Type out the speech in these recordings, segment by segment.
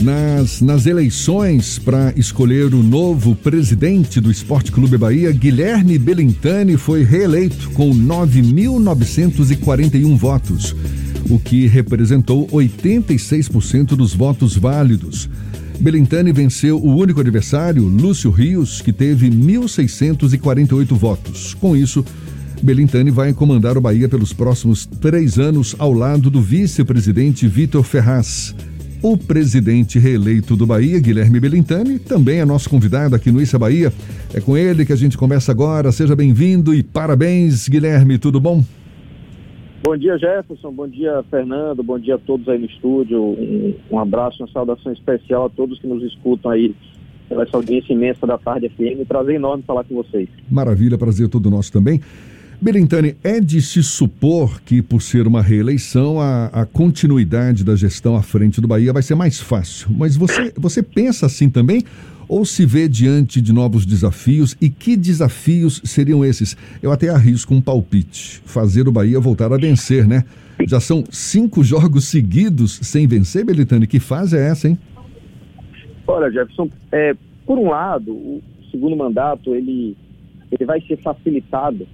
Nas, nas eleições para escolher o novo presidente do Esporte Clube Bahia, Guilherme Belintani foi reeleito com 9.941 votos, o que representou 86% dos votos válidos. Belintani venceu o único adversário, Lúcio Rios, que teve 1.648 votos. Com isso, Belintani vai comandar o Bahia pelos próximos três anos ao lado do vice-presidente Vitor Ferraz. O presidente reeleito do Bahia, Guilherme Belintani, também é nosso convidado aqui no Issa Bahia. É com ele que a gente começa agora. Seja bem-vindo e parabéns, Guilherme. Tudo bom? Bom dia, Jefferson. Bom dia, Fernando. Bom dia a todos aí no estúdio. Um, um abraço, uma saudação especial a todos que nos escutam aí pela essa audiência imensa da Tarde FM. Prazer enorme falar com vocês. Maravilha, prazer todo nosso também. Belintani, é de se supor que, por ser uma reeleição, a, a, continuidade da gestão à frente do Bahia vai ser mais fácil. Mas você, você pensa assim também? Ou se vê diante de novos desafios? E que desafios seriam esses? Eu até arrisco um palpite: fazer o Bahia voltar a vencer, né? Já são cinco jogos seguidos sem vencer, Belintani. Que fase é essa, hein? Olha, Jefferson, é, por um lado, o segundo mandato ele, ele vai ser facilitado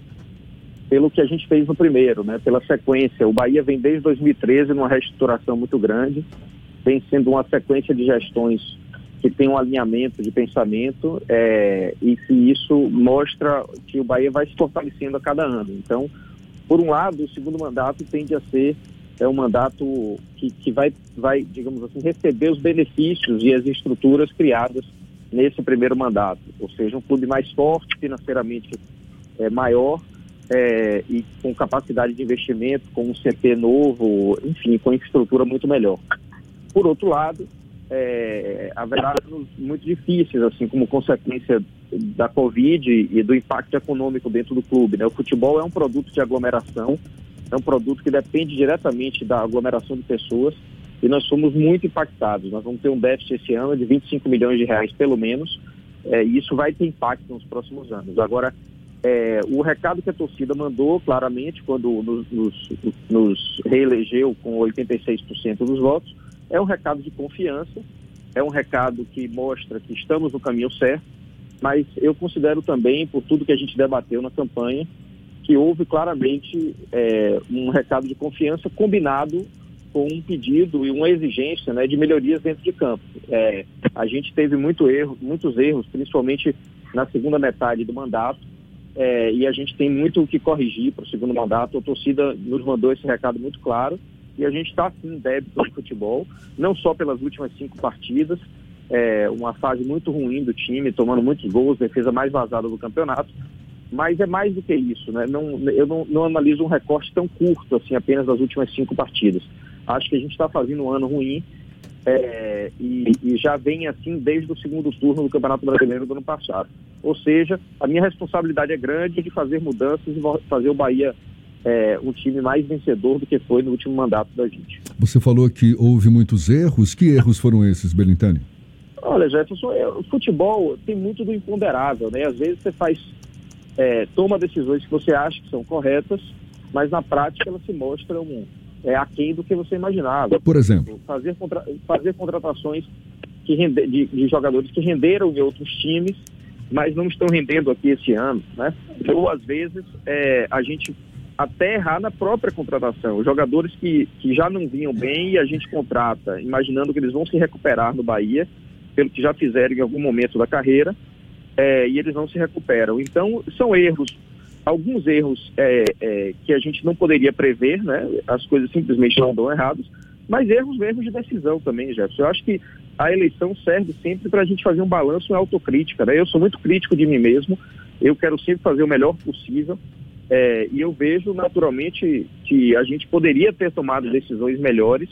pelo que a gente fez no primeiro, né? Pela sequência. O Bahia vem desde 2013 numa reestruturação muito grande, vem sendo uma sequência de gestões que tem um alinhamento de pensamento é, e que isso mostra que o Bahia vai se fortalecendo a cada ano. Então, por um lado, o segundo mandato tende a ser é um mandato que, que vai, vai, digamos assim, receber os benefícios e as estruturas criadas nesse primeiro mandato, ou seja, um clube mais forte financeiramente é, maior é, e com capacidade de investimento, com um CP novo, enfim, com infraestrutura muito melhor. Por outro lado, é, haverá anos muito difíceis, assim, como consequência da Covid e do impacto econômico dentro do clube. Né? O futebol é um produto de aglomeração, é um produto que depende diretamente da aglomeração de pessoas e nós somos muito impactados. Nós vamos ter um déficit esse ano de 25 milhões de reais, pelo menos, é, e isso vai ter impacto nos próximos anos. Agora, é, o recado que a torcida mandou claramente quando nos, nos, nos reelegeu com 86% dos votos é um recado de confiança, é um recado que mostra que estamos no caminho certo, mas eu considero também, por tudo que a gente debateu na campanha, que houve claramente é, um recado de confiança combinado com um pedido e uma exigência né, de melhorias dentro de campo. É, a gente teve muito erro, muitos erros, principalmente na segunda metade do mandato, é, e a gente tem muito o que corrigir para o segundo mandato. A torcida nos mandou esse recado muito claro e a gente está sim débito no futebol, não só pelas últimas cinco partidas, é, uma fase muito ruim do time, tomando muitos gols, defesa mais vazada do campeonato, mas é mais do que isso, né? Não, eu não, não analiso um recorte tão curto assim, apenas das últimas cinco partidas. Acho que a gente está fazendo um ano ruim é, e, e, já vem assim desde o segundo turno do Campeonato Brasileiro do ano passado. Ou seja, a minha responsabilidade é grande de fazer mudanças e fazer o Bahia é, um time mais vencedor do que foi no último mandato da gente. Você falou que houve muitos erros. Que erros foram esses, Belintani? Olha, Jefferson, é, o futebol tem muito do imponderável, né? Às vezes você faz, é, toma decisões que você acha que são corretas, mas na prática elas se mostram é, aquém do que você imaginava. Por exemplo? Fazer, contra, fazer contratações que rende, de, de, jogadores que renderam em outros times, mas não estão rendendo aqui esse ano, né? Ou às vezes é, a gente até errar na própria contratação. Os jogadores que, que já não vinham bem e a gente contrata, imaginando que eles vão se recuperar no Bahia, pelo que já fizeram em algum momento da carreira, é, e eles não se recuperam. Então, são erros alguns erros é, é, que a gente não poderia prever, né? As coisas simplesmente não dão errados, mas erros mesmo de decisão também, Jefferson. Eu acho que a eleição serve sempre para a gente fazer um balanço e autocrítica, né? Eu sou muito crítico de mim mesmo, eu quero sempre fazer o melhor possível, é, e eu vejo naturalmente que a gente poderia ter tomado decisões melhores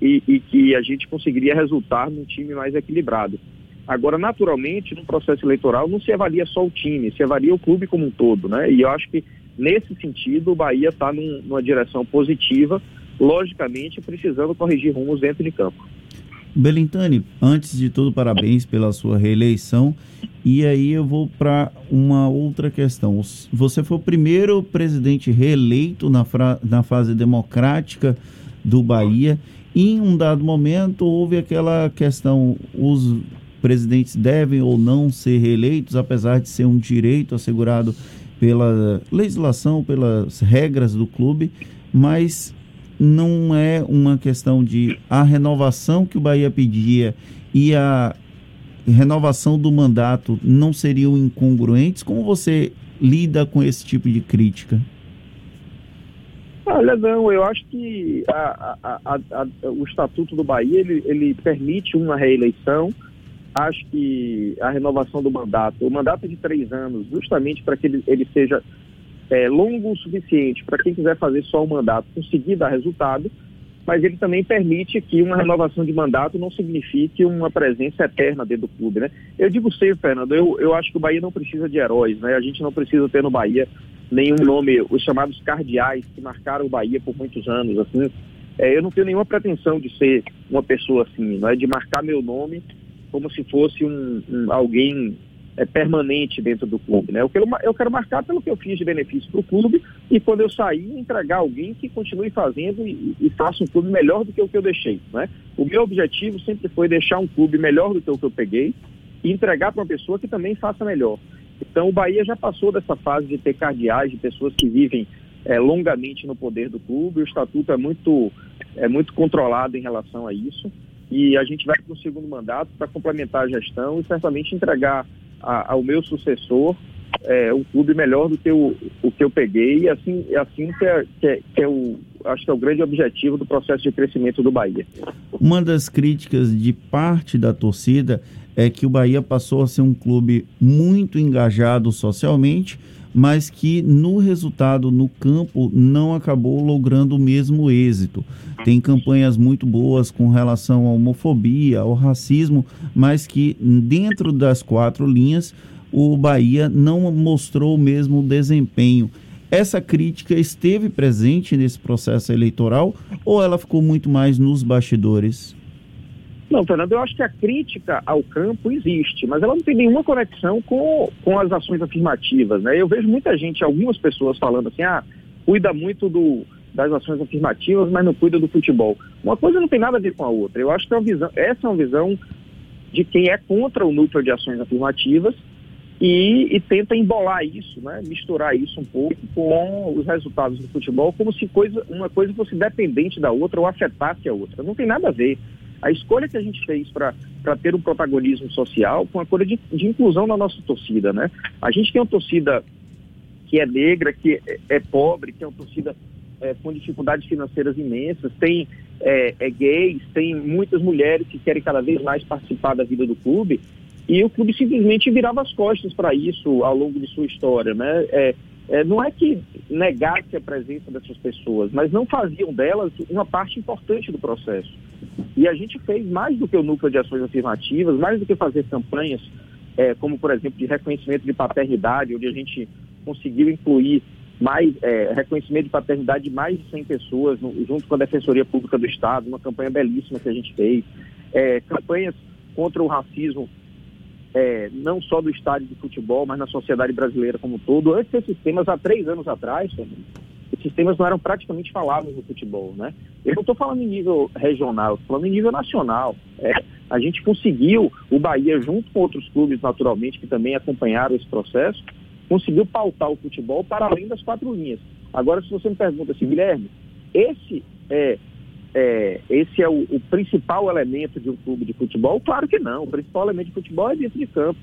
e, e que a gente conseguiria resultar num time mais equilibrado. Agora, naturalmente, no processo eleitoral não se avalia só o time, se avalia o clube como um todo, né? E eu acho que nesse sentido o Bahia está num, numa direção positiva, logicamente precisando corrigir rumos dentro de campo. Belintani, antes de tudo, parabéns pela sua reeleição. E aí eu vou para uma outra questão. Você foi o primeiro presidente reeleito na, na fase democrática do Bahia Em um dado momento, houve aquela questão: os presidentes devem ou não ser reeleitos, apesar de ser um direito assegurado pela legislação, pelas regras do clube, mas não é uma questão de a renovação que o Bahia pedia e a renovação do mandato não seriam incongruentes? Como você lida com esse tipo de crítica? Olha, não, eu acho que a, a, a, o Estatuto do Bahia ele, ele permite uma reeleição. Acho que a renovação do mandato, o mandato de três anos, justamente para que ele, ele seja é, longo o suficiente para quem quiser fazer só o mandato conseguir dar resultado, mas ele também permite que uma renovação de mandato não signifique uma presença eterna dentro do clube, né? Eu digo sempre, Fernando, eu, eu acho que o Bahia não precisa de heróis, né? A gente não precisa ter no Bahia nenhum nome, os chamados cardeais que marcaram o Bahia por muitos anos, assim. É, eu não tenho nenhuma pretensão de ser uma pessoa assim, não é de marcar meu nome como se fosse um, um alguém é, permanente dentro do clube. Né? Eu, quero, eu quero marcar pelo que eu fiz de benefício para o clube e quando eu sair, entregar alguém que continue fazendo e, e, faça um clube melhor do que o que eu deixei. Né? O meu objetivo sempre foi deixar um clube melhor do que o que eu peguei e entregar para uma pessoa que também faça melhor. Então o Bahia já passou dessa fase de ter cardeais, de pessoas que vivem é, longamente no poder do clube. O estatuto é muito, é muito controlado em relação a isso. E a gente vai para o segundo mandato para complementar a gestão e certamente entregar a, ao meu sucessor é, um clube melhor do que o, o que eu peguei e assim, assim que é, que é, que é o acho que é o grande objetivo do processo de crescimento do Bahia. Uma das críticas de parte da torcida é que o Bahia passou a ser um clube muito engajado socialmente, mas que no resultado no campo não acabou logrando o mesmo êxito. Tem campanhas muito boas com relação à homofobia, ao racismo, mas que dentro das quatro linhas o Bahia não mostrou o mesmo desempenho. Essa crítica esteve presente nesse processo eleitoral ou ela ficou muito mais nos bastidores? Não, Fernando, eu acho que a crítica ao campo existe, mas ela não tem nenhuma conexão com, com as ações afirmativas. Né? Eu vejo muita gente, algumas pessoas falando assim, ah, cuida muito do, das ações afirmativas, mas não cuida do futebol. Uma coisa não tem nada a ver com a outra. Eu acho que é visão, essa é uma visão de quem é contra o núcleo de ações afirmativas e, e, tenta embolar isso, né? misturar isso um pouco com os resultados do futebol, como se coisa, uma coisa fosse dependente da outra ou afetasse a outra. Não tem nada a ver. A escolha que a gente fez para ter um protagonismo social foi uma coisa de, de, inclusão na nossa torcida, né? A gente tem uma torcida que é negra, que é, é pobre, que é uma torcida é, com dificuldades financeiras imensas, tem é, é, gays, tem muitas mulheres que querem cada vez mais participar da vida do clube, e o clube simplesmente virava as costas para isso ao longo de sua história, né? É, é, não é que negasse a presença dessas pessoas, mas não faziam delas uma parte importante do processo. E a gente fez mais do que o núcleo de ações afirmativas, mais do que fazer campanhas, é, como por exemplo de reconhecimento de paternidade, onde a gente conseguiu incluir mais é, reconhecimento de paternidade de mais de 100 pessoas, no, junto com a Defensoria Pública do Estado, uma campanha belíssima que a gente fez, é, campanhas contra o racismo é, não só do estádio de futebol, mas na sociedade brasileira como um todo. Antes desses temas, há três anos atrás, esses temas não eram praticamente falados no futebol, né? Eu não estou falando em nível regional, estou falando em nível nacional. É, a gente conseguiu, o Bahia, junto com outros clubes, naturalmente, que também acompanharam esse processo, conseguiu pautar o futebol para além das quatro linhas. Agora, se você me pergunta assim, Guilherme, esse é é, esse é o, o, principal elemento de um clube de futebol? Claro que não. O principal elemento de futebol é dentro de campo.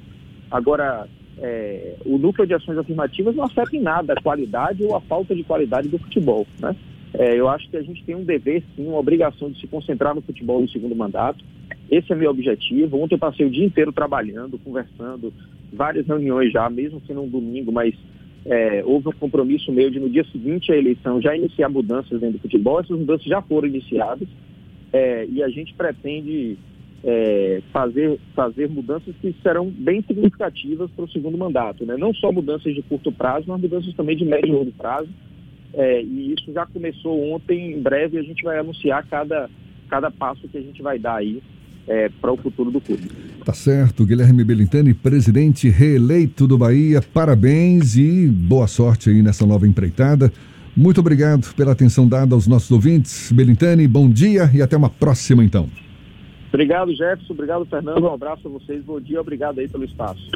Agora, é, o núcleo de ações afirmativas não afeta em nada a qualidade ou a falta de qualidade do futebol. Né? É, eu acho que a gente tem um dever, sim, uma obrigação de se concentrar no futebol no segundo mandato. Esse é meu objetivo. Ontem eu passei o dia inteiro trabalhando, conversando, várias reuniões já, mesmo sendo um domingo, mas é, houve um compromisso meu de no dia seguinte à eleição já iniciar mudanças dentro do futebol. Essas mudanças já foram iniciadas é, e a gente pretende é, fazer, fazer mudanças que serão bem significativas para o segundo mandato. Né? Não só mudanças de curto prazo, mas mudanças também de médio e longo prazo. É, e isso já começou ontem. Em breve a gente vai anunciar cada, cada passo que a gente vai dar aí é, para o futuro do clube. Tá certo, Guilherme Belintani, presidente reeleito do Bahia, parabéns e boa sorte aí nessa nova empreitada. Muito obrigado pela atenção dada aos nossos ouvintes. Belintani, bom dia e até uma próxima então. Obrigado, Jefferson. Obrigado, Fernando. Um abraço a vocês. Bom dia. Obrigado aí pelo espaço.